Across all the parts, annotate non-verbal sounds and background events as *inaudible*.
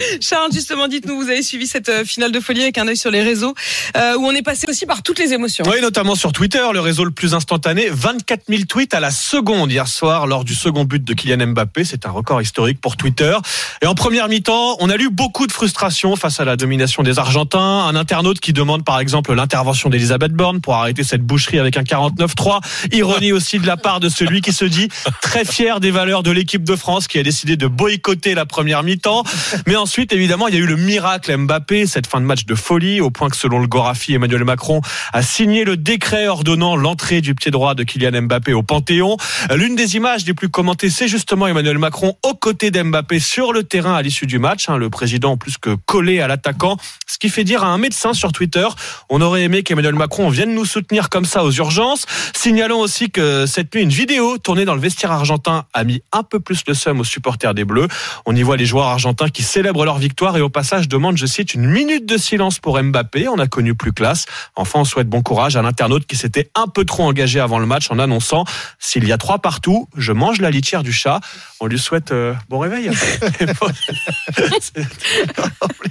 *laughs* Charles, justement, dites-nous, vous avez suivi cette euh, finale de folie avec un œil sur les réseaux, euh, où on est passé aussi par toutes les émotions. Oui, notamment sur Twitter, le réseau le plus instantané. 24 000 tweets à la seconde hier soir lors du second but de Kylian Mbappé. C'est un record historique pour Twitter. Et en première mi-temps, on a lu beaucoup de frustration face à la domination des Argentins. Un internaute qui demande par exemple l'intervention d'Elisabeth Borne pour arrêter cette boucherie avec un 49-3. Ironie aussi de la part de celui qui se dit très fier des valeurs de l'équipe de France qui a décidé de boycotter la première mi-temps. Mais ensuite, évidemment, il y a eu le miracle Mbappé, cette fin de match de folie, au point que selon le Gorafi, Emmanuel Macron a signé le décret ordonnant l'entrée du pied droit de Kylian Mbappé au Panthéon. L'une des images les plus commentées, c'est justement Emmanuel Macron aux côtés d'Mbappé sur le terrain à l'issue du match. Hein, le président plus que collé à l'attaquant, ce qui fait dire à un médecin sur Twitter, on aurait aimé qu'Emmanuel Macron vienne nous soutenir comme ça aux urgences. Signalons aussi que cette nuit, une vidéo tournée dans le vestiaire argentin a mis un peu plus le seum aux supporters des Bleus. On y voit les joueurs argentins qui célèbrent leur victoire et au passage demande, je cite, une minute de silence pour Mbappé. On a connu plus classe. Enfin, on souhaite bon courage à l'internaute qui s'était un peu trop engagé avant le match en annonçant s'il y a trois partout, je mange la litière du chat. On lui souhaite euh, bon réveil. *laughs* *laughs*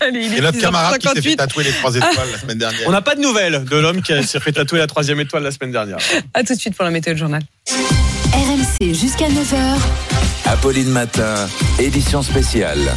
et notre camarade qui s'est fait tatouer les trois étoiles la semaine dernière. On n'a pas de nouvelles de l'homme qui s'est fait tatouer la troisième étoile la semaine dernière. A tout de suite pour la météo de journal. RMC jusqu'à 9h. Apolline Matin, édition spéciale.